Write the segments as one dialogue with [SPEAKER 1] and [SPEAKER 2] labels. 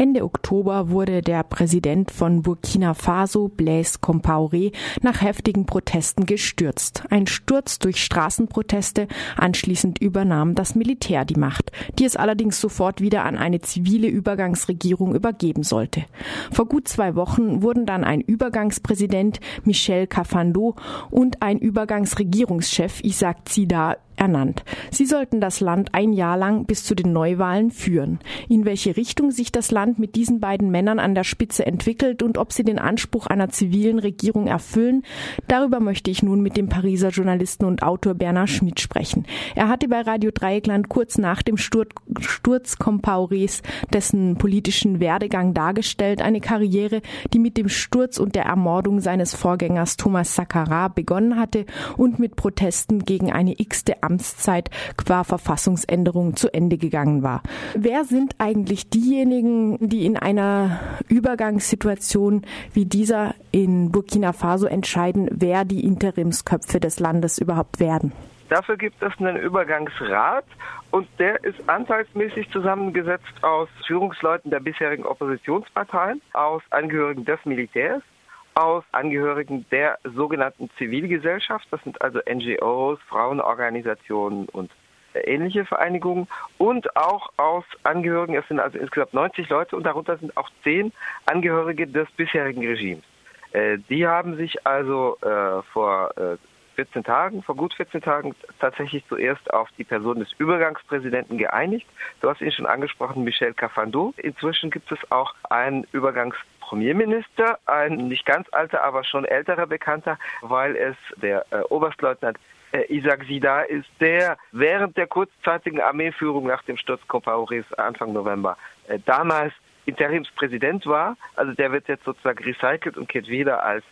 [SPEAKER 1] Ende Oktober wurde der Präsident von Burkina Faso, Blaise Compaoré, nach heftigen Protesten gestürzt. Ein Sturz durch Straßenproteste, anschließend übernahm das Militär die Macht, die es allerdings sofort wieder an eine zivile Übergangsregierung übergeben sollte. Vor gut zwei Wochen wurden dann ein Übergangspräsident Michel Cafando und ein Übergangsregierungschef Isaac Zida ernannt. Sie sollten das Land ein Jahr lang bis zu den Neuwahlen führen. In welche Richtung sich das Land mit diesen beiden Männern an der Spitze entwickelt und ob sie den Anspruch einer zivilen Regierung erfüllen, darüber möchte ich nun mit dem Pariser Journalisten und Autor Bernard Schmidt sprechen. Er hatte bei Radio Dreieckland kurz nach dem Sturz, Sturz Compaorés dessen politischen Werdegang dargestellt, eine Karriere, die mit dem Sturz und der Ermordung seines Vorgängers Thomas Sankara begonnen hatte und mit Protesten gegen eine x-te Amtszeit qua Verfassungsänderung zu Ende gegangen war. Wer sind eigentlich diejenigen, die in einer Übergangssituation wie dieser in Burkina Faso entscheiden, wer die Interimsköpfe des Landes überhaupt werden?
[SPEAKER 2] Dafür gibt es einen Übergangsrat und der ist anteilsmäßig zusammengesetzt aus Führungsleuten der bisherigen Oppositionsparteien, aus Angehörigen des Militärs aus Angehörigen der sogenannten Zivilgesellschaft. Das sind also NGOs, Frauenorganisationen und äh, ähnliche Vereinigungen und auch aus Angehörigen, es sind also insgesamt 90 Leute und darunter sind auch zehn Angehörige des bisherigen Regimes. Äh, die haben sich also äh, vor 14 Tagen, vor gut 14 Tagen tatsächlich zuerst auf die Person des Übergangspräsidenten geeinigt. Du hast ihn schon angesprochen, Michel Cafando. Inzwischen gibt es auch einen Übergangspräsidenten Premierminister, ein nicht ganz alter, aber schon älterer Bekannter, weil es der äh, Oberstleutnant äh, Isaac Sida ist, der während der kurzzeitigen Armeeführung nach dem Sturz Compaorés Anfang November äh, damals Interimspräsident war. Also der wird jetzt sozusagen recycelt und kehrt wieder als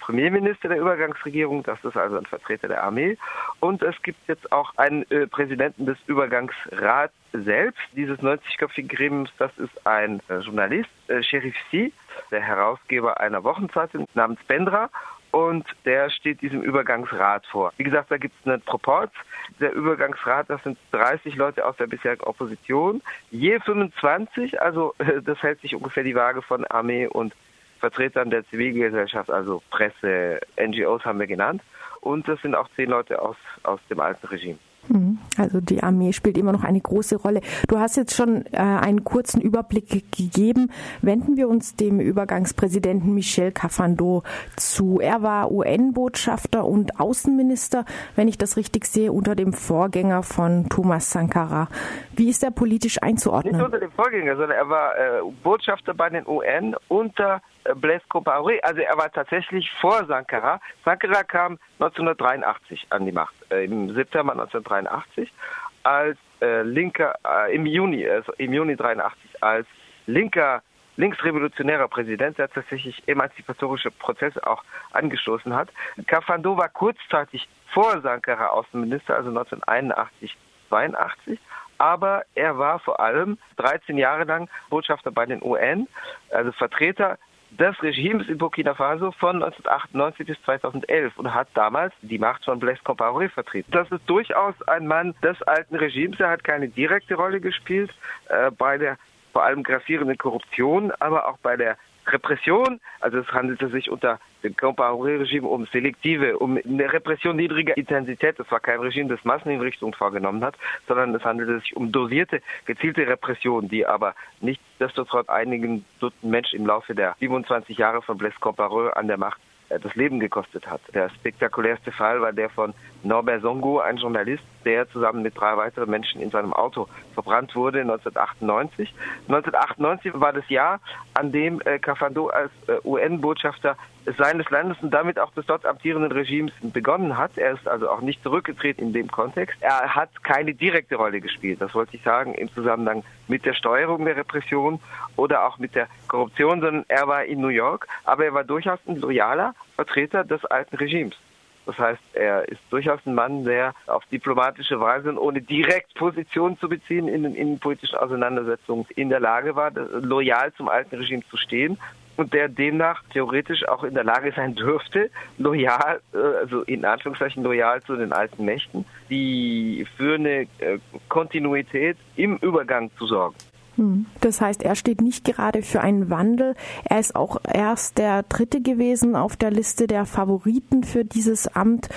[SPEAKER 2] Premierminister der Übergangsregierung, das ist also ein Vertreter der Armee. Und es gibt jetzt auch einen äh, Präsidenten des Übergangsrats selbst, dieses 90-köpfigen Gremiums, das ist ein äh, Journalist, äh, Sheriff Si, der Herausgeber einer Wochenzeitung namens Bendra und der steht diesem Übergangsrat vor. Wie gesagt, da gibt es einen Proport. Der Übergangsrat, das sind 30 Leute aus der bisherigen Opposition, je 25, also das hält sich ungefähr die Waage von Armee und Vertretern der Zivilgesellschaft, also Presse, NGOs haben wir genannt. Und das sind auch zehn Leute aus, aus dem alten Regime.
[SPEAKER 1] Mhm. Also die Armee spielt immer noch eine große Rolle. Du hast jetzt schon äh, einen kurzen Überblick gegeben. Wenden wir uns dem Übergangspräsidenten Michel Cafando zu. Er war UN-Botschafter und Außenminister, wenn ich das richtig sehe, unter dem Vorgänger von Thomas Sankara. Wie ist er politisch einzuordnen?
[SPEAKER 2] Nicht unter dem Vorgänger, sondern er war äh, Botschafter bei den UN unter Blaise Compaoré. Also er war tatsächlich vor Sankara. Sankara kam 1983 an die Macht, äh, im September 1983 als äh, linker, äh, im Juni, also im Juni 83 als linker linksrevolutionärer Präsident, der tatsächlich emanzipatorische Prozesse auch angestoßen hat. Kafando war kurzzeitig vor Sankara Außenminister, also 1981, 82 aber er war vor allem 13 Jahre lang Botschafter bei den UN, also Vertreter des Regimes in Burkina Faso von 1998 bis 2011 und hat damals die Macht von Blaise Compaoré vertreten. Das ist durchaus ein Mann des alten Regimes. Er hat keine direkte Rolle gespielt äh, bei der vor allem grassierenden Korruption, aber auch bei der Repression, also es handelte sich unter dem Compaoré-Regime um selektive, um eine Repression niedriger Intensität. Es war kein Regime, das Massenhinrichtungen vorgenommen hat, sondern es handelte sich um dosierte, gezielte Repression, die aber nichtsdestotrotz einigen Dutzend Menschen im Laufe der 27 Jahre von Blaise Compaoré an der Macht äh, das Leben gekostet hat. Der spektakulärste Fall war der von Norbert Songo, ein Journalist, der zusammen mit drei weiteren Menschen in seinem Auto verbrannt wurde 1998. 1998 war das Jahr, an dem äh, Cafando als äh, UN-Botschafter seines Landes und damit auch des dort amtierenden Regimes begonnen hat. Er ist also auch nicht zurückgetreten in dem Kontext. Er hat keine direkte Rolle gespielt, das wollte ich sagen, im Zusammenhang mit der Steuerung der Repression oder auch mit der Korruption, sondern er war in New York, aber er war durchaus ein loyaler Vertreter des alten Regimes. Das heißt, er ist durchaus ein Mann, der auf diplomatische Weise und ohne direkt Position zu beziehen in den innenpolitischen Auseinandersetzungen in der Lage war, loyal zum alten Regime zu stehen und der demnach theoretisch auch in der Lage sein dürfte, loyal, äh, also in Anführungszeichen loyal zu den alten Mächten, die für eine äh, Kontinuität im Übergang zu sorgen.
[SPEAKER 1] Hm. Das heißt, er steht nicht gerade für einen Wandel. Er ist auch erst der Dritte gewesen auf der Liste der Favoriten für dieses Amt.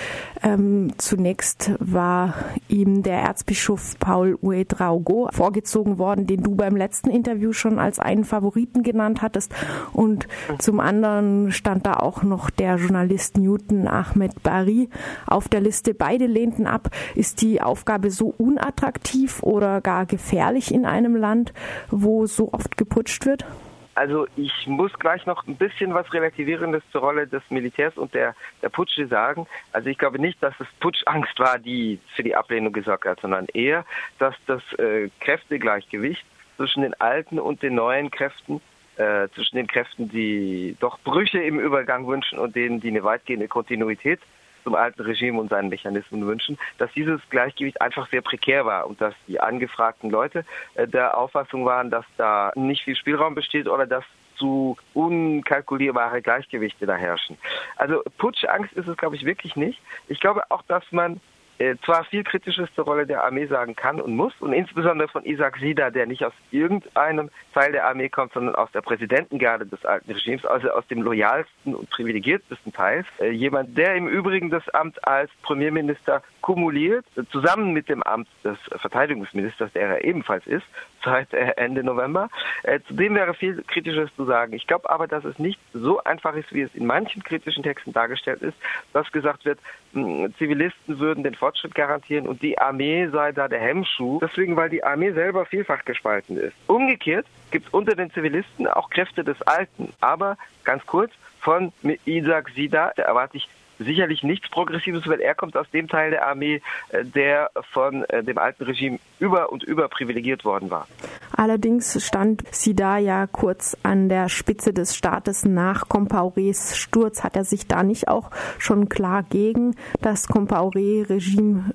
[SPEAKER 1] Ähm, zunächst war ihm der Erzbischof Paul Uedraogo vorgezogen worden, den du beim letzten Interview schon als einen Favoriten genannt hattest. Und zum anderen stand da auch noch der Journalist Newton Ahmed Bari auf der Liste. Beide lehnten ab. Ist die Aufgabe so unattraktiv oder gar gefährlich in einem Land? Wo so oft geputscht wird?
[SPEAKER 2] Also ich muss gleich noch ein bisschen was Relativierendes zur Rolle des Militärs und der, der Putsche sagen. Also ich glaube nicht, dass es Putschangst war, die für die Ablehnung gesorgt hat, sondern eher, dass das äh, Kräftegleichgewicht zwischen den alten und den neuen Kräften, äh, zwischen den Kräften, die doch Brüche im Übergang wünschen und denen, die eine weitgehende Kontinuität zum alten Regime und seinen Mechanismen wünschen, dass dieses Gleichgewicht einfach sehr prekär war und dass die angefragten Leute äh, der Auffassung waren, dass da nicht viel Spielraum besteht oder dass zu unkalkulierbare Gleichgewichte da herrschen. Also Putschangst ist es, glaube ich, wirklich nicht. Ich glaube auch, dass man äh, zwar viel Kritisches zur Rolle der Armee sagen kann und muss, und insbesondere von Isaac Sida, der nicht aus irgendeinem Teil der Armee kommt, sondern aus der Präsidentengarde des alten Regimes, also aus dem loyalsten und privilegiertesten Teil. Äh, jemand, der im Übrigen das Amt als Premierminister kumuliert, äh, zusammen mit dem Amt des Verteidigungsministers, der er ebenfalls ist, seit Ende November. Zudem wäre viel Kritisches zu sagen. Ich glaube aber, dass es nicht so einfach ist, wie es in manchen kritischen Texten dargestellt ist, dass gesagt wird, Zivilisten würden den Fortschritt garantieren und die Armee sei da der Hemmschuh. Deswegen, weil die Armee selber vielfach gespalten ist. Umgekehrt gibt es unter den Zivilisten auch Kräfte des Alten. Aber ganz kurz, von Isaac Sida, da erwarte ich sicherlich nichts Progressives, weil er kommt aus dem Teil der Armee, äh, der von äh, dem alten Regime über und über privilegiert worden war.
[SPEAKER 1] Allerdings stand Sida ja kurz an der Spitze des Staates nach Compaorés Sturz. Hat er sich da nicht auch schon klar gegen das Compaoré-Regime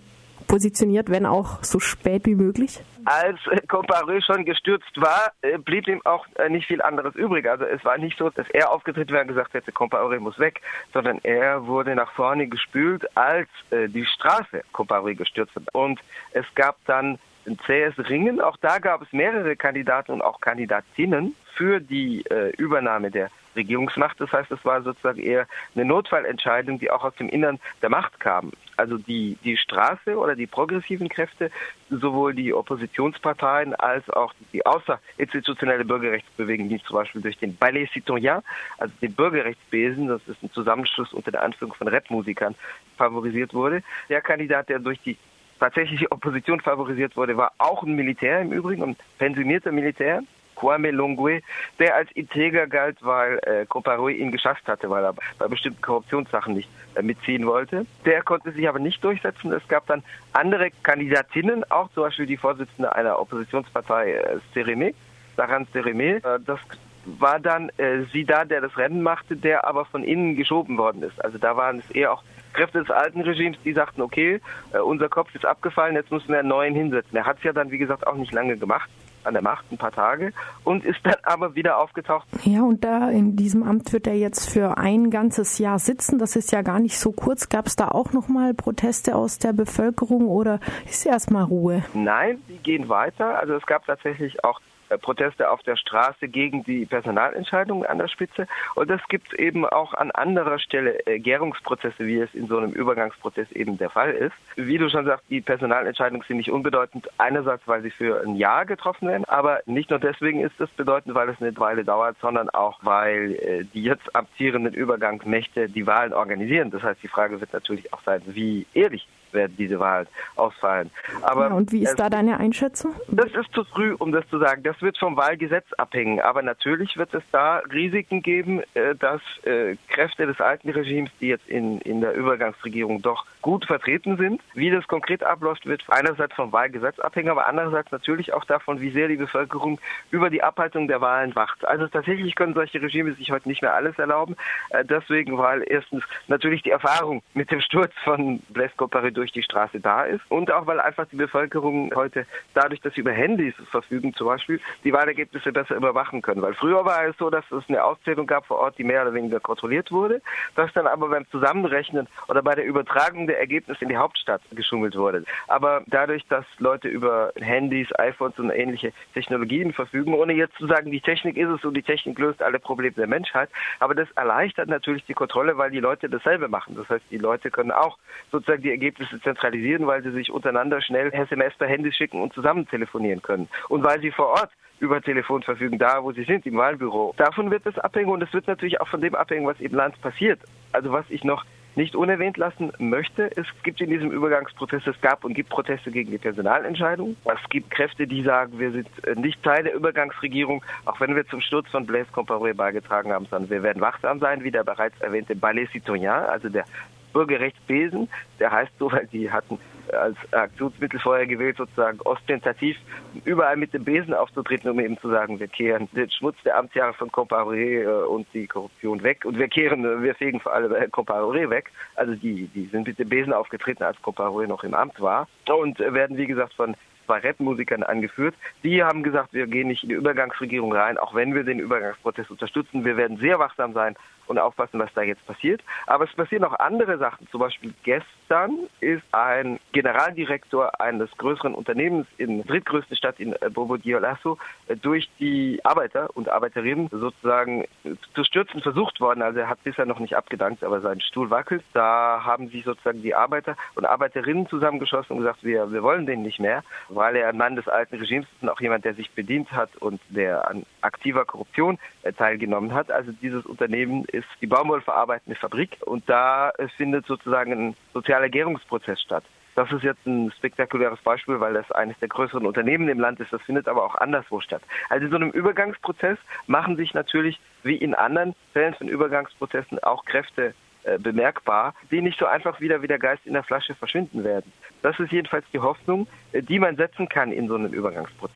[SPEAKER 1] positioniert, wenn auch so spät wie möglich?
[SPEAKER 2] Als Comparé schon gestürzt war, äh, blieb ihm auch äh, nicht viel anderes übrig. Also es war nicht so, dass er aufgetreten wäre und gesagt hätte, Comparé muss weg, sondern er wurde nach vorne gespült, als äh, die Straße Comparé gestürzt hat. Und es gab dann ein zähes Ringen. Auch da gab es mehrere Kandidaten und auch Kandidatinnen für die Übernahme der Regierungsmacht. Das heißt, es war sozusagen eher eine Notfallentscheidung, die auch aus dem Innern der Macht kam. Also die, die Straße oder die progressiven Kräfte, sowohl die Oppositionsparteien als auch die außerinstitutionelle Bürgerrechtsbewegung, die zum Beispiel durch den Ballet Citoyen, also den Bürgerrechtsbesen, das ist ein Zusammenschluss unter der Anführung von Rap-Musikern, favorisiert wurde. Der Kandidat, der durch die tatsächliche Opposition favorisiert wurde, war auch ein Militär im Übrigen, ein pensionierter Militär, Kwame Longwe, der als integer galt, weil äh, Koparoi ihn geschafft hatte, weil er bei bestimmten Korruptionssachen nicht äh, mitziehen wollte. Der konnte sich aber nicht durchsetzen. Es gab dann andere Kandidatinnen, auch zum Beispiel die Vorsitzende einer Oppositionspartei, äh, Sereme, Saran Sereme. Äh, das war dann äh, sie da, der das Rennen machte, der aber von innen geschoben worden ist. Also da waren es eher auch Kräfte des alten Regimes, die sagten, okay, äh, unser Kopf ist abgefallen, jetzt müssen wir einen neuen hinsetzen. Er hat es ja dann, wie gesagt, auch nicht lange gemacht an der Macht, ein paar Tage, und ist dann aber wieder aufgetaucht.
[SPEAKER 1] Ja, und da in diesem Amt wird er jetzt für ein ganzes Jahr sitzen. Das ist ja gar nicht so kurz. Gab es da auch nochmal Proteste aus der Bevölkerung oder ist erstmal Ruhe?
[SPEAKER 2] Nein, die gehen weiter. Also es gab tatsächlich auch Proteste auf der Straße gegen die Personalentscheidungen an der Spitze. Und das gibt es eben auch an anderer Stelle äh, Gärungsprozesse, wie es in so einem Übergangsprozess eben der Fall ist. Wie du schon sagst, die Personalentscheidungen sind nicht unbedeutend. Einerseits, weil sie für ein Jahr getroffen werden, aber nicht nur deswegen ist es bedeutend, weil es eine Weile dauert, sondern auch, weil äh, die jetzt amtierenden Übergangsmächte die Wahlen organisieren. Das heißt, die Frage wird natürlich auch sein, wie ehrlich werden diese Wahlen ausfallen.
[SPEAKER 1] Aber ja, und wie ist äh, da deine Einschätzung?
[SPEAKER 2] Das ist zu früh, um das zu sagen. Das wird vom Wahlgesetz abhängen. Aber natürlich wird es da Risiken geben, äh, dass äh, Kräfte des alten Regimes, die jetzt in, in der Übergangsregierung doch gut vertreten sind, wie das konkret abläuft, wird einerseits vom Wahlgesetz abhängen, aber andererseits natürlich auch davon, wie sehr die Bevölkerung über die Abhaltung der Wahlen wacht. Also tatsächlich können solche Regime sich heute nicht mehr alles erlauben. Deswegen, weil erstens natürlich die Erfahrung mit dem Sturz von Blaise Compaoré durch die Straße da ist und auch weil einfach die Bevölkerung heute dadurch, dass sie über Handys verfügen zum Beispiel, die Wahlergebnisse besser überwachen können. Weil früher war es so, dass es eine Auszählung gab vor Ort, die mehr oder weniger kontrolliert wurde, dass dann aber beim Zusammenrechnen oder bei der Übertragung der Ergebnisse in die Hauptstadt geschummelt wurde. Aber dadurch, dass Leute über Handys, iPhones und ähnliche Technologien verfügen, ohne jetzt zu sagen, die Technik ist es und die Technik löst alle Probleme der Menschheit, aber das erleichtert natürlich die Kontrolle, weil die Leute dasselbe machen. Das heißt, die Leute können auch sozusagen die Ergebnisse zentralisieren, weil sie sich untereinander schnell SMS per Handy schicken und zusammen telefonieren können. Und weil sie vor Ort über Telefon verfügen, da wo sie sind, im Wahlbüro. Davon wird es abhängen und es wird natürlich auch von dem abhängen, was im Land passiert. Also was ich noch nicht unerwähnt lassen möchte. Es gibt in diesem Übergangsprozess, es gab und gibt Proteste gegen die Personalentscheidung. Es gibt Kräfte, die sagen, wir sind äh, nicht Teil der Übergangsregierung, auch wenn wir zum Sturz von Blaise Compaoré beigetragen haben, sondern wir werden wachsam sein, wie der bereits erwähnte Ballet Citoyen, also der Bürgerrechtsbesen. Der heißt so, weil die hatten als Aktionsmittel vorher gewählt, sozusagen ostentativ überall mit dem Besen aufzutreten, um eben zu sagen, wir kehren den Schmutz der Amtsjahre von Comparé äh, und die Korruption weg und wir kehren, äh, wir fegen vor allem äh, Comparé weg. Also die, die sind mit dem Besen aufgetreten, als Comparé noch im Amt war und werden, wie gesagt, von zwei Rap-Musikern angeführt. Die haben gesagt, wir gehen nicht in die Übergangsregierung rein, auch wenn wir den Übergangsprozess unterstützen. Wir werden sehr wachsam sein und aufpassen, was da jetzt passiert. Aber es passieren auch andere Sachen. Zum Beispiel gestern ist ein Generaldirektor eines größeren Unternehmens in der drittgrößten Stadt in Bobo Dioulasso äh, durch die Arbeiter und Arbeiterinnen sozusagen zu stürzen versucht worden. Also er hat bisher noch nicht abgedankt, aber sein Stuhl wackelt. Da haben sich sozusagen die Arbeiter und Arbeiterinnen zusammengeschossen und gesagt, wir, wir wollen den nicht mehr, weil er ein Mann des alten Regimes ist und auch jemand, der sich bedient hat und der an aktiver Korruption äh, teilgenommen hat. Also dieses Unternehmen ist die baumwollverarbeitende Fabrik und da findet sozusagen ein sozialer Gärungsprozess statt. Das ist jetzt ein spektakuläres Beispiel, weil das eines der größeren Unternehmen im Land ist. Das findet aber auch anderswo statt. Also in so einem Übergangsprozess machen sich natürlich wie in anderen Fällen von Übergangsprozessen auch Kräfte äh, bemerkbar, die nicht so einfach wieder wie der Geist in der Flasche verschwinden werden. Das ist jedenfalls die Hoffnung, äh, die man setzen kann in so einem Übergangsprozess.